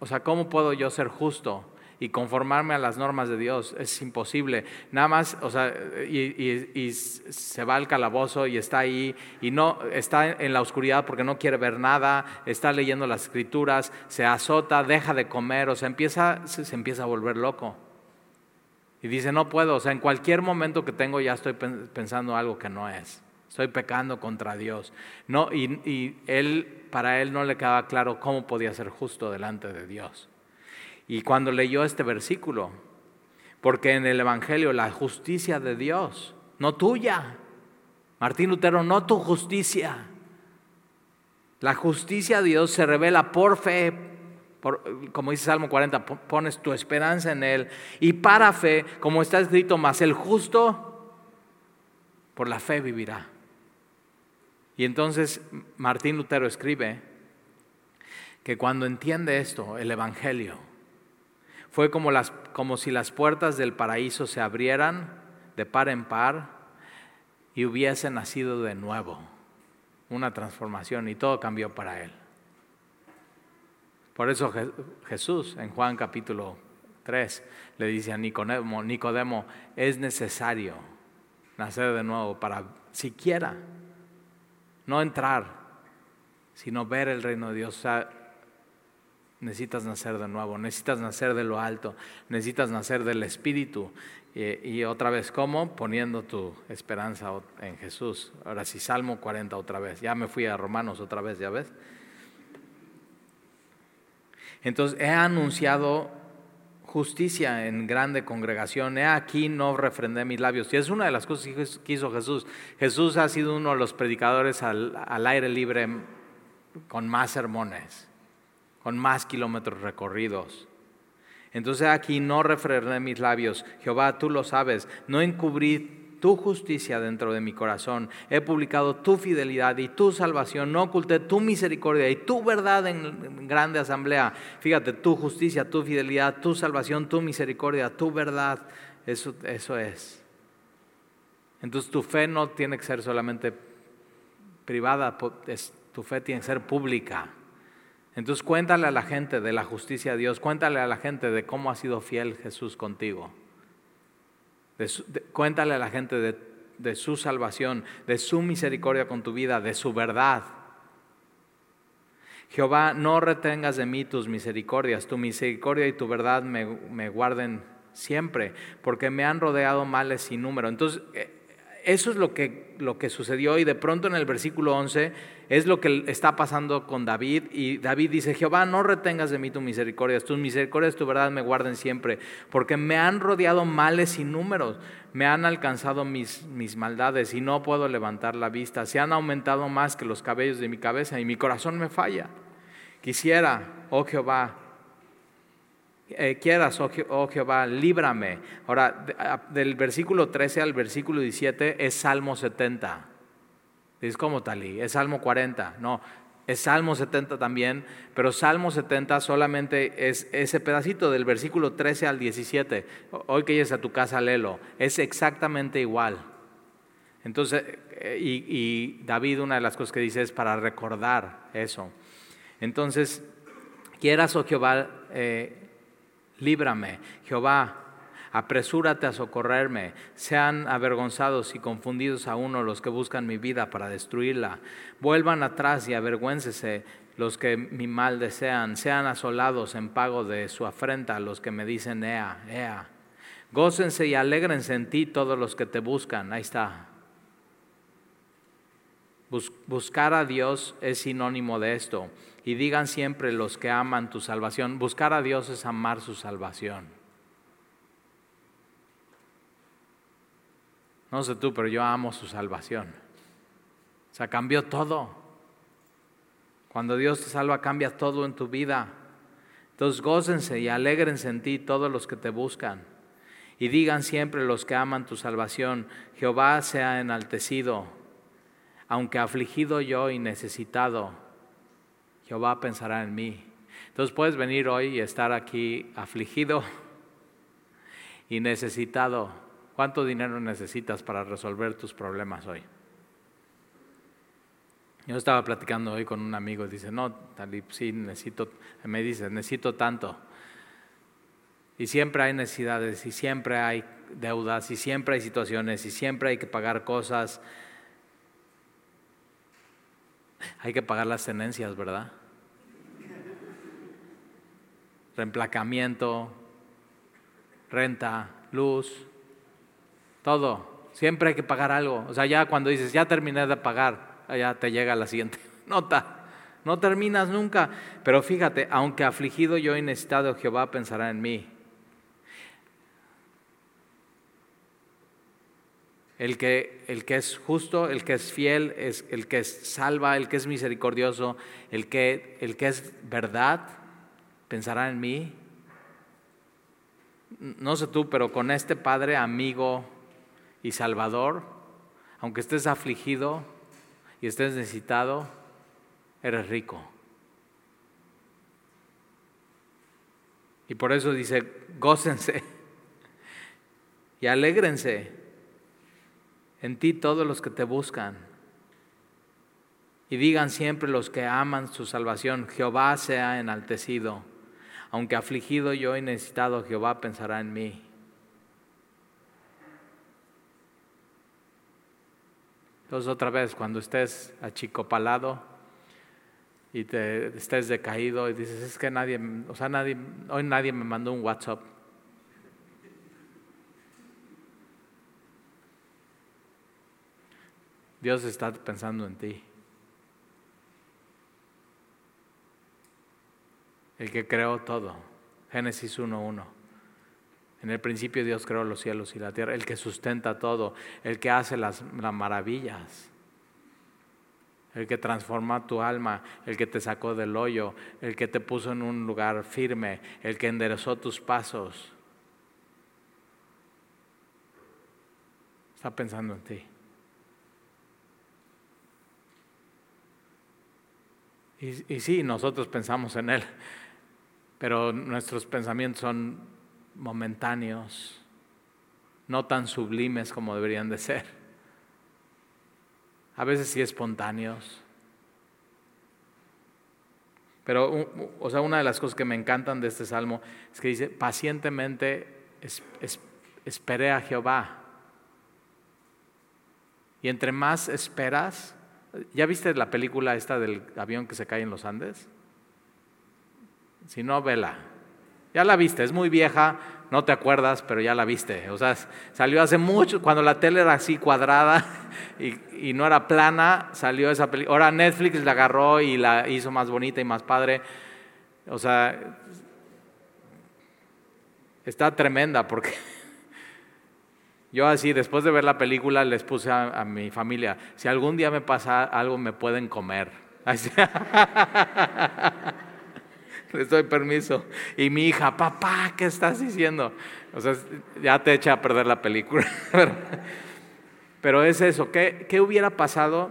o sea, ¿cómo puedo yo ser justo? y conformarme a las normas de Dios. Es imposible. Nada más, o sea, y, se va al calabozo y está ahí y no está en la oscuridad porque no quiere ver nada, está leyendo las escrituras, se azota, deja de comer, o sea, empieza, se, empieza a volver loco. Y dice, no puedo, o sea, en cualquier momento que tengo ya estoy pensando algo que no es. Estoy pecando contra Dios. No, y, y él, para él no le quedaba claro cómo podía ser justo delante de Dios. Y cuando leyó este versículo, Porque en el Evangelio la justicia de Dios, no tuya. Martín Lutero, no tu justicia. La justicia de Dios se revela por fe, como dice Salmo 40, pones tu esperanza en Él. Y para fe, como está escrito, más el justo por la fe vivirá. Y entonces Martín Lutero escribe que cuando entiende esto, el Evangelio, fue como, las, como si las puertas del paraíso se abrieran de par en par y hubiese nacido de nuevo, una transformación y todo cambió para él. Por eso Jesús en Juan capítulo 3 le dice a Nicodemo, Nicodemo, es necesario nacer de nuevo para siquiera no entrar, sino ver el reino de Dios. necesitas nacer de nuevo, necesitas nacer de lo alto, necesitas nacer del Espíritu. Y, otra vez, ¿cómo? Poniendo tu esperanza en Jesús. Ahora sí, Salmo 40 otra vez. Ya me fui a Romanos otra vez, ¿ya ves? Entonces, he anunciado justicia en grande congregación. He aquí no refrendé mis labios. Y es una de las cosas que hizo Jesús. Jesús ha sido uno de los predicadores al, aire libre con más sermones, con más kilómetros recorridos. Entonces aquí no refrendé mis labios. Jehová, tú lo sabes. No encubrí tu justicia dentro de mi corazón. He publicado tu fidelidad y tu salvación. No oculté tu misericordia y tu verdad en grande asamblea. Fíjate, tu justicia, tu fidelidad, tu salvación, tu misericordia, tu verdad. Eso, eso es. Entonces tu fe no tiene que ser solamente privada, tu fe tiene que ser pública. Entonces cuéntale a la gente de la justicia de Dios, cuéntale a la gente de cómo ha sido fiel Jesús contigo cuéntale a la gente de, su salvación, de su misericordia con tu vida, de su verdad. Jehová, no retengas de mí tus misericordias, tu misericordia y tu verdad me, me guarden siempre, porque me han rodeado males sin número. Entonces, eh, eso es lo que, lo que sucedió y de pronto en el versículo 11 es lo que está pasando con David y David dice, Jehová, no retengas de mí tu misericordia, tus misericordias, tu verdad me guarden siempre, porque me han rodeado males sin números, me han alcanzado mis, mis maldades y no puedo levantar la vista, se han aumentado más que los cabellos de mi cabeza y mi corazón me falla. Quisiera, oh Jehová, eh, quieras, oh, oh, Jehová, líbrame. Ahora, del versículo 13 al versículo 17 es Salmo 70. Es como talí, es Salmo 40. No, es Salmo 70 también, pero Salmo 70 solamente es ese pedacito del versículo 13 al 17. Hoy que llegues a tu casa, léelo. Es exactamente igual. Entonces, eh, y, David, una de las cosas que dice es para recordar eso. Entonces, quieras, oh Jehová, eh, líbrame. Jehová, apresúrate a socorrerme. Sean avergonzados y confundidos a uno los que buscan mi vida para destruirla. Vuelvan atrás y avergüéncese los que mi mal desean. Sean asolados en pago de su afrenta los que me dicen, ea, ea. Gócense y alégrense en ti todos los que te buscan. Ahí está. Buscar a Dios es sinónimo de esto. Y digan siempre los que aman tu salvación, buscar a Dios es amar su salvación. No sé tú, pero yo amo su salvación. O sea, cambió todo. Cuando Dios te salva, cambia todo en tu vida. Entonces, gócense y alégrense en ti todos los que te buscan. Y digan siempre los que aman tu salvación, Jehová sea enaltecido, aunque afligido yo y necesitado Jehová pensará en mí. Entonces puedes venir hoy y estar aquí afligido y necesitado. ¿Cuánto dinero necesitas para resolver tus problemas hoy? Yo estaba platicando hoy con un amigo y dice, no, Talib, sí, necesito, me dice, necesito tanto. Y siempre hay necesidades, y siempre hay deudas, y siempre hay situaciones, y siempre hay que pagar cosas. Hay que pagar las tenencias, ¿verdad? Reemplacamiento, renta, luz, todo. Siempre hay que pagar algo. O sea, ya cuando dices, ya terminé de pagar, ya te llega la siguiente nota. No terminas nunca. Pero fíjate, aunque afligido yo y necesitado, Jehová pensará en mí. el que, el que es justo, el que es fiel, es el que salva, el que es misericordioso, el que, el que es verdad, pensará en mí. No sé tú, pero con este Padre amigo y Salvador, aunque estés afligido y estés necesitado, eres rico. Y por eso dice, gócense y alégrense en ti todos los que te buscan. Y digan siempre los que aman su salvación, Jehová sea enaltecido. Aunque afligido yo y necesitado, Jehová pensará en mí. Entonces otra vez, cuando estés achicopalado y te estés decaído y dices, es que nadie, o sea, nadie, hoy nadie me mandó un WhatsApp. Dios está pensando en ti. El que creó todo. Génesis 1.1. En el principio Dios creó los cielos y la tierra, el que sustenta todo, el que hace las, las maravillas, el que transforma tu alma, el que te sacó del hoyo, el que te puso en un lugar firme, el que enderezó tus pasos. Está pensando en ti. Y, sí, nosotros pensamos en Él, pero nuestros pensamientos son momentáneos, no tan sublimes como deberían de ser. A veces sí espontáneos. Pero, o sea, una de las cosas que me encantan de este salmo es que dice, pacientemente esperé a Jehová. Y entre más esperas, ¿Ya viste la película esta del avión que se cae en los Andes? Si no, vela. Ya la viste, es muy vieja, no te acuerdas, pero ya la viste. O sea, salió hace mucho, cuando la tele era así cuadrada y, no era plana, salió esa película. Ahora Netflix la agarró y la hizo más bonita y más padre. O sea, está tremenda porque yo así, después de ver la película, les puse a, mi familia, si algún día me pasa algo, me pueden comer. Les doy permiso. Y mi hija, papá, ¿qué estás diciendo? O sea, ya te echa a perder la película. Pero es eso, ¿qué, ¿qué, hubiera pasado?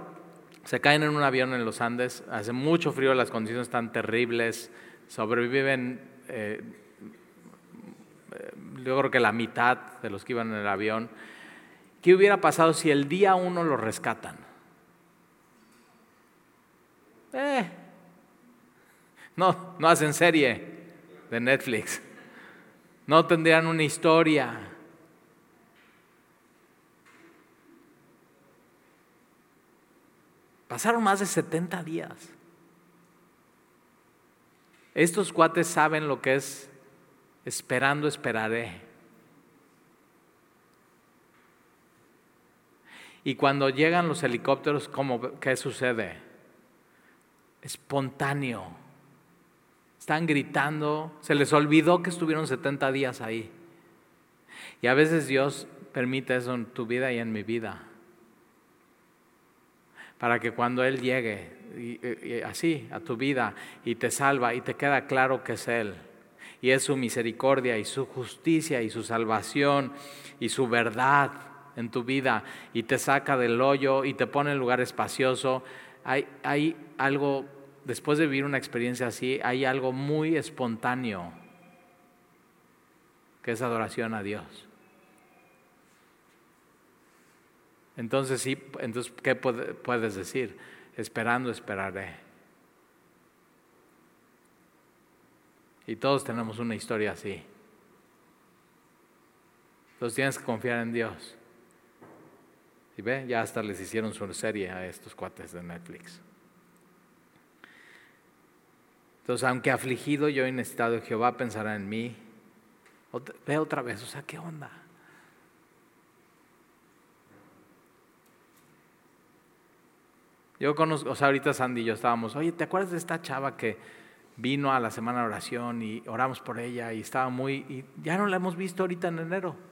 Se caen en un avión en los Andes, hace mucho frío, las condiciones están terribles, sobreviven eh, yo creo que la mitad de los que iban en el avión. ¿Qué hubiera pasado si el día uno lo rescatan? Eh, no, no hacen serie de Netflix. No tendrían una historia. Pasaron más de 70 días. Estos cuates saben lo que es esperando esperaré. Y cuando llegan los helicópteros, ¿cómo, ¿qué sucede? Espontáneo. Están gritando, se les olvidó que estuvieron 70 días ahí. Y a veces Dios permite eso en tu vida y en mi vida. Para que cuando Él llegue así a tu vida y te salva y te queda claro que es Él y es su misericordia y su justicia y su salvación y su verdad en tu vida y te saca del hoyo y te pone en lugar espacioso. Hay, hay algo, después de vivir una experiencia así, hay algo muy espontáneo que es adoración a Dios. Entonces sí, entonces ¿qué puedes decir? Esperando esperaré. Y todos tenemos una historia así. Entonces tienes que confiar en Dios. Y ve, ya hasta les hicieron su serie a estos cuates de Netflix. Entonces, aunque afligido yo he necesitado de Jehová, pensará en mí. ve otra vez, o sea, ¿qué onda? Yo conozco, o sea, ahorita Sandy y yo estábamos, oye, ¿te acuerdas de esta chava que vino a la semana de oración y oramos por ella y estaba muy, y ya no la hemos visto ahorita en enero.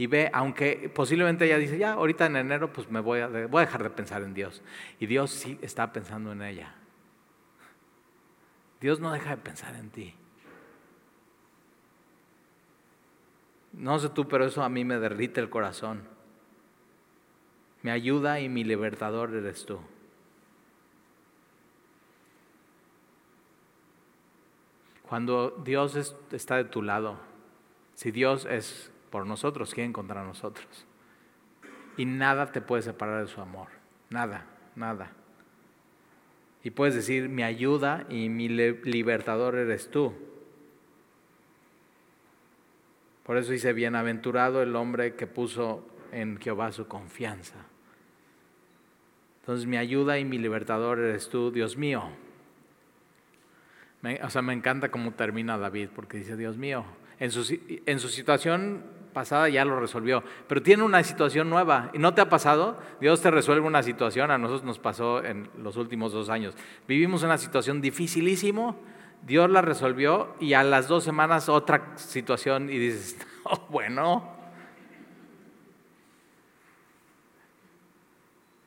Y ve, aunque posiblemente ella dice, ya, ahorita en enero pues me voy a, voy a dejar de pensar en Dios. Y Dios sí está pensando en ella. Dios no deja de pensar en ti. No sé tú, pero eso a mí me derrite el corazón. Me ayuda y mi libertador eres tú. Cuando Dios está de tu lado, si Dios es por nosotros, ¿quién contra nosotros? Y nada te puede separar de su amor. Nada, nada. Y puedes decir, mi ayuda y mi libertador eres tú. Por eso dice, bienaventurado el hombre que puso en Jehová su confianza. Entonces mi ayuda y mi libertador eres tú, Dios mío. o sea, me encanta cómo termina David, porque dice, Dios mío, en su, en su situación pasada ya lo resolvió, pero tiene una situación nueva. ¿Y no te ha pasado? Dios te resuelve una situación, a nosotros nos pasó en los últimos dos años. Vivimos una situación dificilísimo, Dios la resolvió y a las dos semanas otra situación y dices, oh, bueno.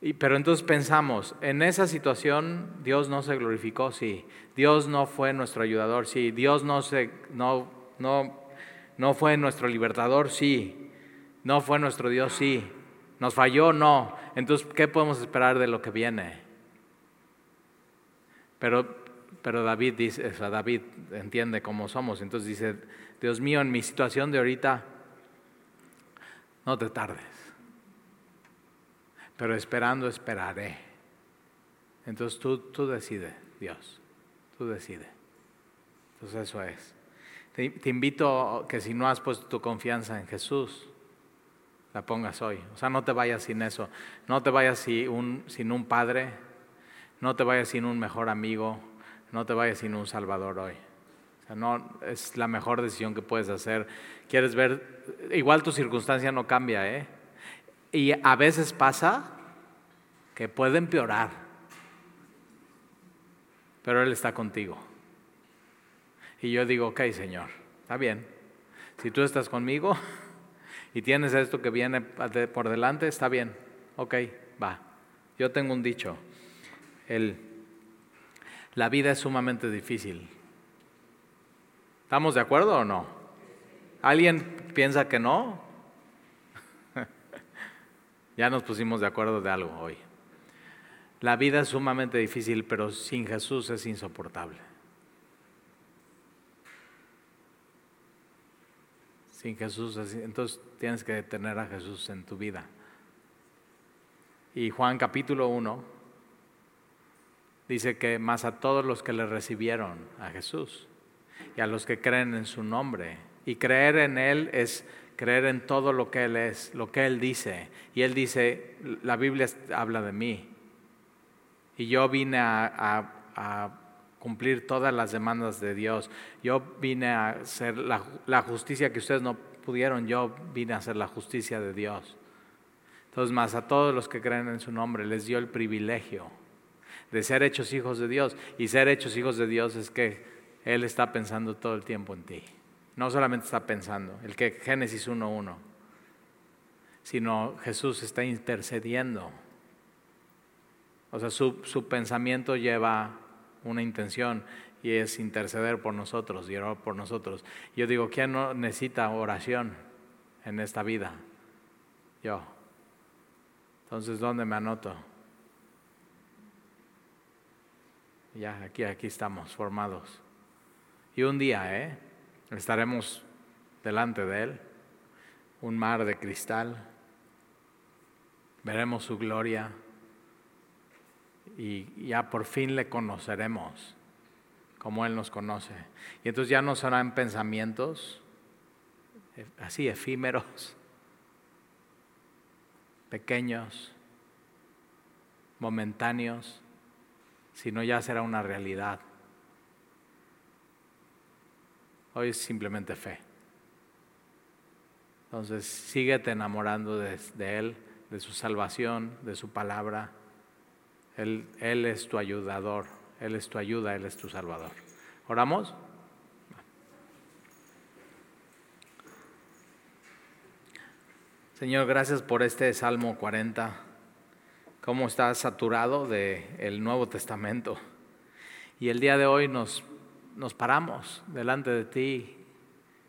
Y, pero entonces pensamos, en esa situación Dios no se glorificó, sí. Dios no fue nuestro ayudador, sí. Dios no, se, no, no no fue nuestro libertador, sí. No fue nuestro Dios, sí. Nos falló, no. Entonces, ¿qué podemos esperar de lo que viene? Pero, pero David dice, o David entiende cómo somos. Entonces dice, Dios mío, en mi situación de ahorita, no te tardes. Pero esperando, esperaré. Entonces tú, tú decides, Dios. Tú decides. Entonces eso es. Te, invito que si no has puesto tu confianza en Jesús, la pongas hoy. O sea, no te vayas sin eso. No te vayas sin un, sin un padre. No te vayas sin un mejor amigo. No te vayas sin un salvador hoy. O sea, no, es la mejor decisión que puedes hacer. Quieres ver, igual tu circunstancia no cambia, ¿eh? Y a veces pasa que puede empeorar. Pero Él está contigo. Y yo digo, ok, Señor, está bien. Si tú estás conmigo y tienes esto que viene por delante, está bien. Ok, va. Yo tengo un dicho. El, la vida es sumamente difícil. ¿Estamos de acuerdo o no? ¿Alguien piensa que no? ya nos pusimos de acuerdo de algo hoy. La vida es sumamente difícil, pero sin Jesús es insoportable. Sin Jesús, entonces tienes que tener a Jesús en tu vida. Y Juan capítulo 1 dice que más a todos los que le recibieron a Jesús y a los que creen en su nombre. Y creer en Él es creer en todo lo que Él es, lo que Él dice. Y Él dice, la Biblia habla de mí. Y yo vine a, a cumplir todas las demandas de Dios. Yo vine a hacer la, justicia que ustedes no pudieron, yo vine a hacer la justicia de Dios. Entonces, más a todos los que creen en su nombre, les dio el privilegio de ser hechos hijos de Dios. Y ser hechos hijos de Dios es que Él está pensando todo el tiempo en ti. No solamente está pensando, el que Génesis 1.1, sino Jesús está intercediendo. O sea, su, su pensamiento lleva una intención y es interceder por nosotros y orar por nosotros. Yo digo, ¿quién no necesita oración en esta vida? Yo. Entonces, ¿dónde me anoto? Ya, aquí, aquí estamos formados. Y un día, ¿eh? Estaremos delante de Él, un mar de cristal, veremos su gloria y ya por fin le conoceremos como Él nos conoce. Y entonces ya no serán pensamientos así efímeros, pequeños, momentáneos, sino ya será una realidad. Hoy es simplemente fe. Entonces, síguete enamorando de, de Él, de su salvación, de su palabra. Él, es tu ayudador, Él es tu ayuda, Él es tu salvador. ¿Oramos? Señor, gracias por este Salmo 40. Cómo está saturado del el Nuevo Testamento. Y el día de hoy nos, nos paramos delante de ti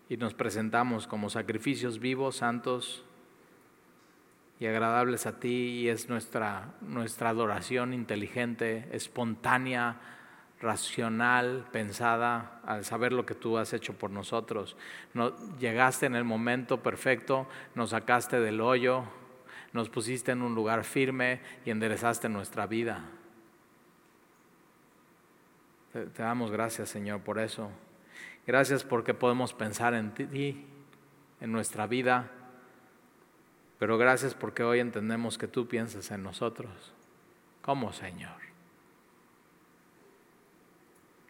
y nos presentamos como sacrificios vivos, santos y agradables a ti. Y es nuestra, nuestra adoración inteligente, espontánea, racional, pensada, al saber lo que tú has hecho por nosotros. No, llegaste en el momento perfecto, nos sacaste del hoyo, nos pusiste en un lugar firme y enderezaste nuestra vida. Te damos gracias, Señor, por eso. Gracias porque podemos pensar en ti, en nuestra vida, pero gracias porque hoy entendemos que tú piensas en nosotros. ¿Cómo, Señor?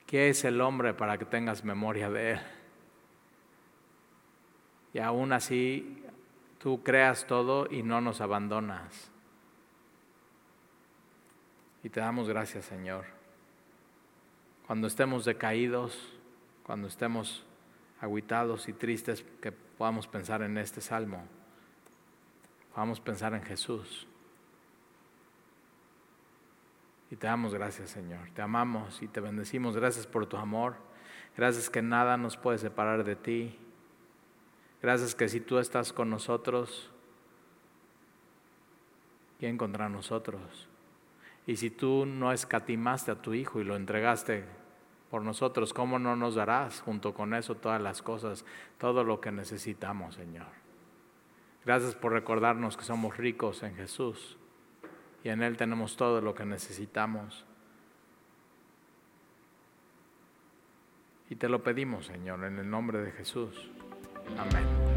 ¿Qué es el hombre para que tengas memoria de él? Y aún así tú creas todo y no nos abandonas. Y te damos gracias, Señor. Cuando estemos decaídos, cuando estemos aguitados y tristes, que podamos pensar en este salmo, podamos pensar en Jesús. Y te damos gracias, Señor. Te amamos y te bendecimos. Gracias por tu amor. Gracias que nada nos puede separar de ti. Gracias que si tú estás con nosotros, ¿quién contra nosotros? Y si tú no escatimaste a tu Hijo y lo entregaste por nosotros, ¿cómo no nos darás junto con eso todas las cosas, todo lo que necesitamos, Señor? Gracias por recordarnos que somos ricos en Jesús y en Él tenemos todo lo que necesitamos. Y te lo pedimos, Señor, en el nombre de Jesús. Amén.